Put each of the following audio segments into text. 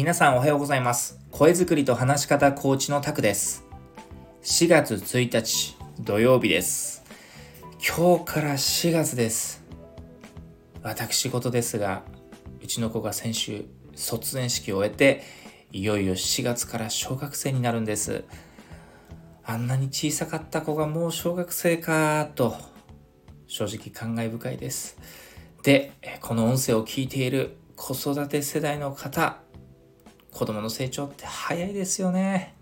皆さんおはようございます。声作りと話し方コーチのタクです。4月1日土曜日です。今日から4月です。私事ですがうちの子が先週卒園式を終えていよいよ4月から小学生になるんです。あんなに小さかった子がもう小学生かと正直感慨深いです。でこの音声を聞いている子育て世代の方子供の成長って早いですよね。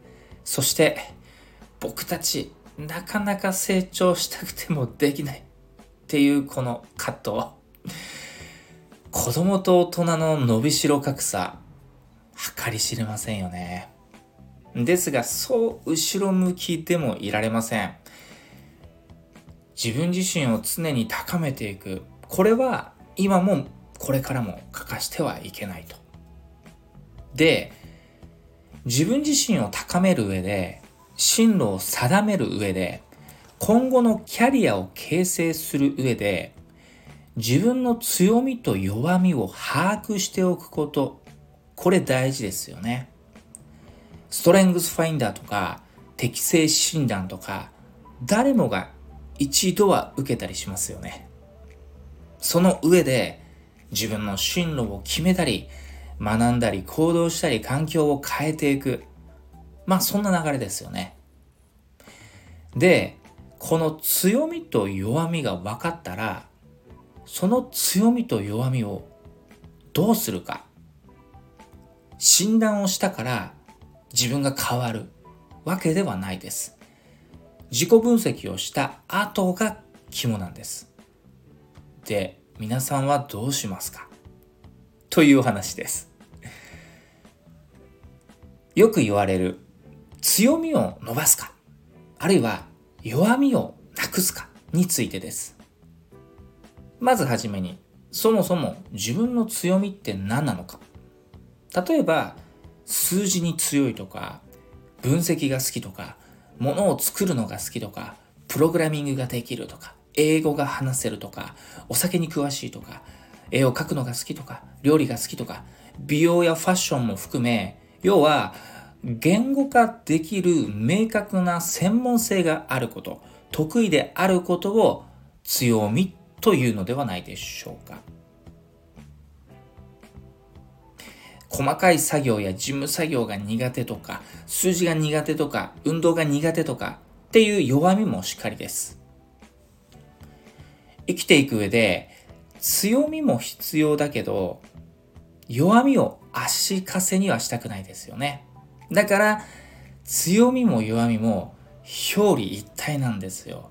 そして僕たちなかなか成長したくてもできないっていうこの葛藤。子供と大人の伸びしろ格差計り知れませんよね。ですがそう後ろ向きでもいられません。自分自身を常に高めていく。これは今もこれからも欠かしてはいけないと。で自分自身を高める上で進路を定める上で今後のキャリアを形成する上で自分の強みと弱みを把握しておくことこれ大事ですよね。ストレングスファインダーとか適性診断とか誰もが一度は受けたりしますよね。その上で自分の進路を決めたり学んだり行動したり環境を変えていく。まあそんな流れですよね。でこの強みと弱みが分かったらその強みと弱みをどうするか。診断をしたから自分が変わるわけではないです。自己分析をした後が肝なんです。で皆さんはどうしますか？という話です。よく言われる強みを伸ばすかあるいは弱みをなくすかについてです。まずはじめにそもそも自分の強みって何なのか。例えば数字に強いとか分析が好きとかものを作るのが好きとかプログラミングができるとか英語が話せるとかお酒に詳しいとか絵を描くのが好きとか料理が好きとか美容やファッションも含め要は言語化できる明確な専門性があること得意であることを強みというのではないでしょうか。細かい作業や事務作業が苦手とか数字が苦手とか運動が苦手とかっていう弱みもしっかりです。生きていく上で強みも必要だけど弱みを足かせにはしたくないですよね。だから強みも弱みも表裏一体なんですよ。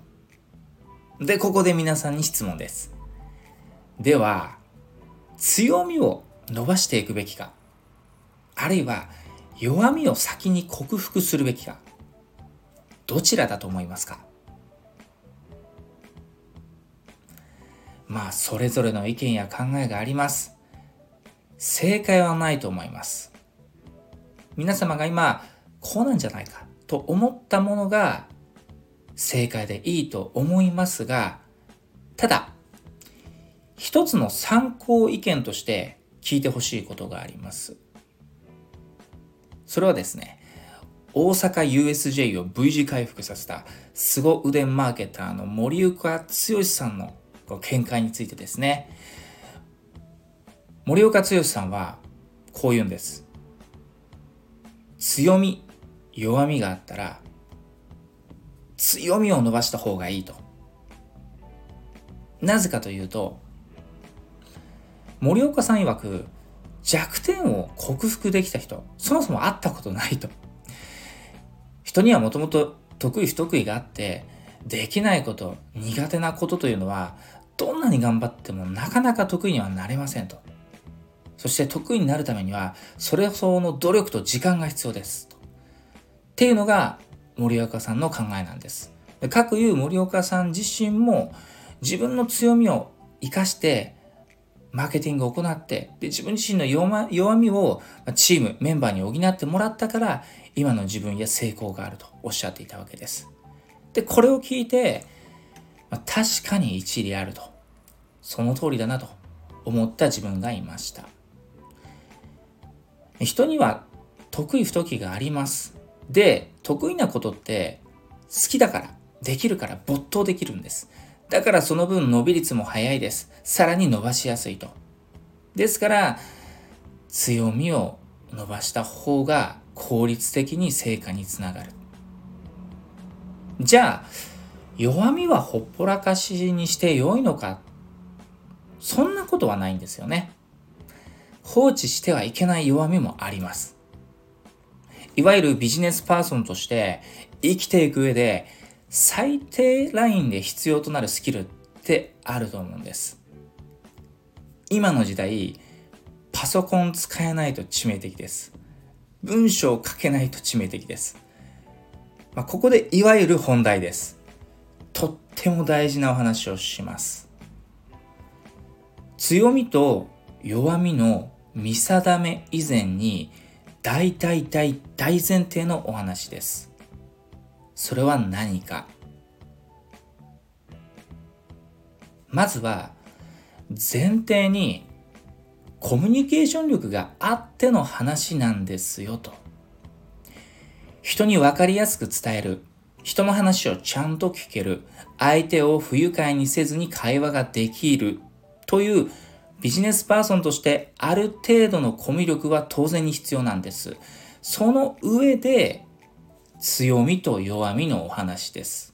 でここで皆さんに質問です。では強みを伸ばしていくべきかあるいは弱みを先に克服するべきかどちらだと思いますか？まあそれぞれの意見や考えがあります。正解はないと思います。皆様が今こうなんじゃないかと思ったものが正解でいいと思いますがただ一つの参考意見として聞いてほしいことがあります。それはですね大阪 USJ を V 字回復させた凄腕マーケターの森岡剛さんの見解についてですね。森岡剛さんはこう言うんです。強み弱みがあったら強みを伸ばした方がいいと。なぜかというと森岡さん曰く弱点を克服できた人そもそも会ったことないと。人にはもともと得意不得意があってできないこと苦手なことというのはどんなに頑張ってもなかなか得意にはなれませんと。そして得意になるためにはそれ相応の努力と時間が必要です。っていうのが森岡さんの考えなんです。各いう森岡さん自身も自分の強みを生かしてマーケティングを行ってで自分自身の弱みをチームメンバーに補ってもらったから今の自分や成功があるとおっしゃっていたわけです。でこれを聞いて、まあ、確かに一理あると。その通りだなと思った自分がいました。人には得意不得意があります。で、得意なことって好きだから、できるから没頭できるんです。だからその分伸び率も早いです。さらに伸ばしやすいと。ですから、強みを伸ばした方が効率的に成果につながる。じゃあ、弱みはほっぽらかしにして良いのか？そんなことはないんですよね。放置してはいけない弱みもあります。いわゆるビジネスパーソンとして生きていく上で最低ラインで必要となるスキルってあると思うんです。今の時代、パソコン使えないと致命的です。文章を書けないと致命的です。まあ、ここでいわゆる本題です。とっても大事なお話をします。強みと弱みの見定め以前に大大大大前提のお話です。それは何かまずは前提にコミュニケーション力があっての話なんですよと。人に分かりやすく伝える。人の話をちゃんと聞ける。相手を不愉快にせずに会話ができる。というビジネスパーソンとしてある程度のコミュ力は当然に必要なんです。その上で強みと弱みのお話です。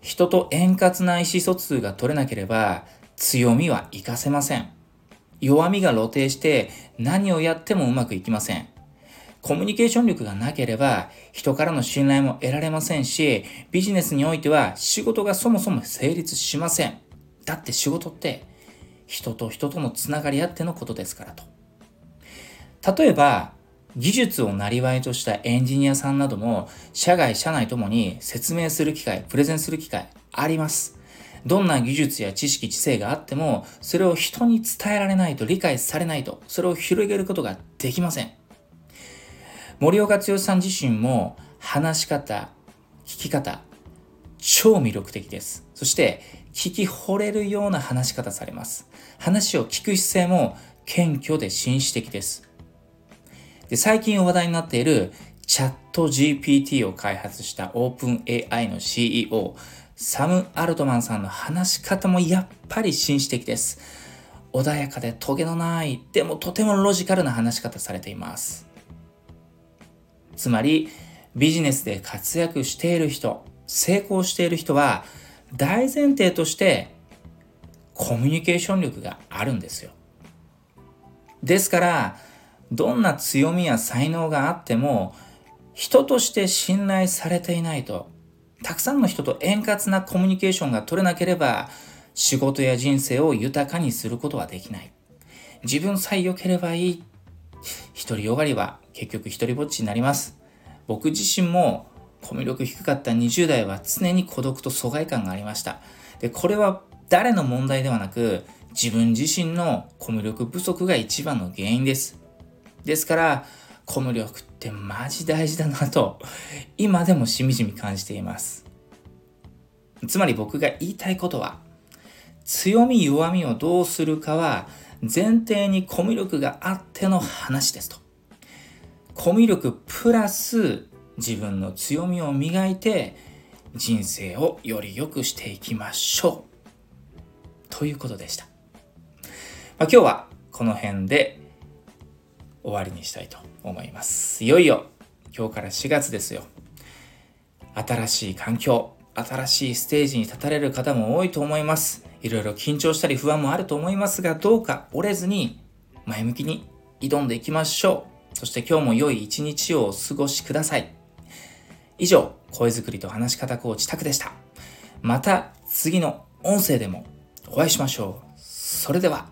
人と円滑な意思疎通が取れなければ強みは活かせません。弱みが露呈して何をやってもうまくいきません。コミュニケーション力がなければ人からの信頼も得られませんし、ビジネスにおいては仕事がそもそも成立しません。だって仕事って人と人とのつながりあってのことですからと。例えば、技術をなりわいとしたエンジニアさんなども、社外、社内ともに説明する機会、プレゼンする機会あります。どんな技術や知識、知性があっても、それを人に伝えられないと、理解されないと、それを広げることができません。森岡剛さん自身も、話し方、聞き方、超魅力的です。そして、聞き惚れるような話し方されます。話を聞く姿勢も謙虚で紳士的です。で、最近話題になっているチャット GPT を開発した OpenAI の CEO、サム・アルトマンさんの話し方もやっぱり紳士的です。穏やかでトゲのない、でもとてもロジカルな話し方されています。つまり、ビジネスで活躍している人、成功している人は、大前提としてコミュニケーション力があるんですよ。ですから、どんな強みや才能があっても、人として信頼されていないと、たくさんの人と円滑なコミュニケーションが取れなければ、仕事や人生を豊かにすることはできない。自分さえ良ければいい。独りよがりは結局独りぼっちになります。僕自身もコミュ力低かった20代は常に孤独と疎外感がありました。で、これは誰の問題ではなく、自分自身のコミュ力不足が一番の原因です。ですから、コミュ力ってマジ大事だなと、今でもしみじみ感じています。つまり僕が言いたいことは、強み弱みをどうするかは前提にコミュ力があっての話ですと。コミュ力プラス自分の強みを磨いて人生をより良くしていきましょう。ということでした。まあ、今日はこの辺で終わりにしたいと思います。いよいよ今日から4月ですよ。新しい環境、新しいステージに立たれる方も多いと思います。いろいろ緊張したり不安もあると思いますが、どうか折れずに前向きに挑んでいきましょう。そして今日も良い一日をお過ごしください。以上、声作りと話し方コーチタクでした。また次の音声でもお会いしましょう。それでは。